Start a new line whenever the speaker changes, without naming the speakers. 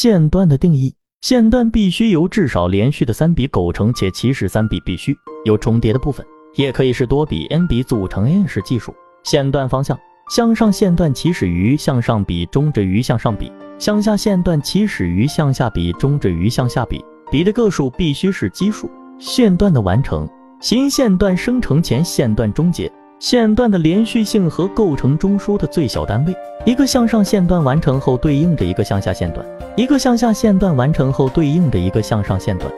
线段的定义：线段必须由至少连续的三笔构成，且起始三笔必须有重叠的部分，也可以是多笔 n 笔组成 n 式计数。线段方向：向上线段起始于向上笔，终止于向上笔；向下线段起始于向下笔，终止于向下笔。笔的个数必须是奇数。线段的完成：新线段生成前，线段终结。线段的连续性和构成中枢的最小单位。一个向上线段完成后，对应着一个向下线段；一个向下线段完成后，对应着一个向上线段。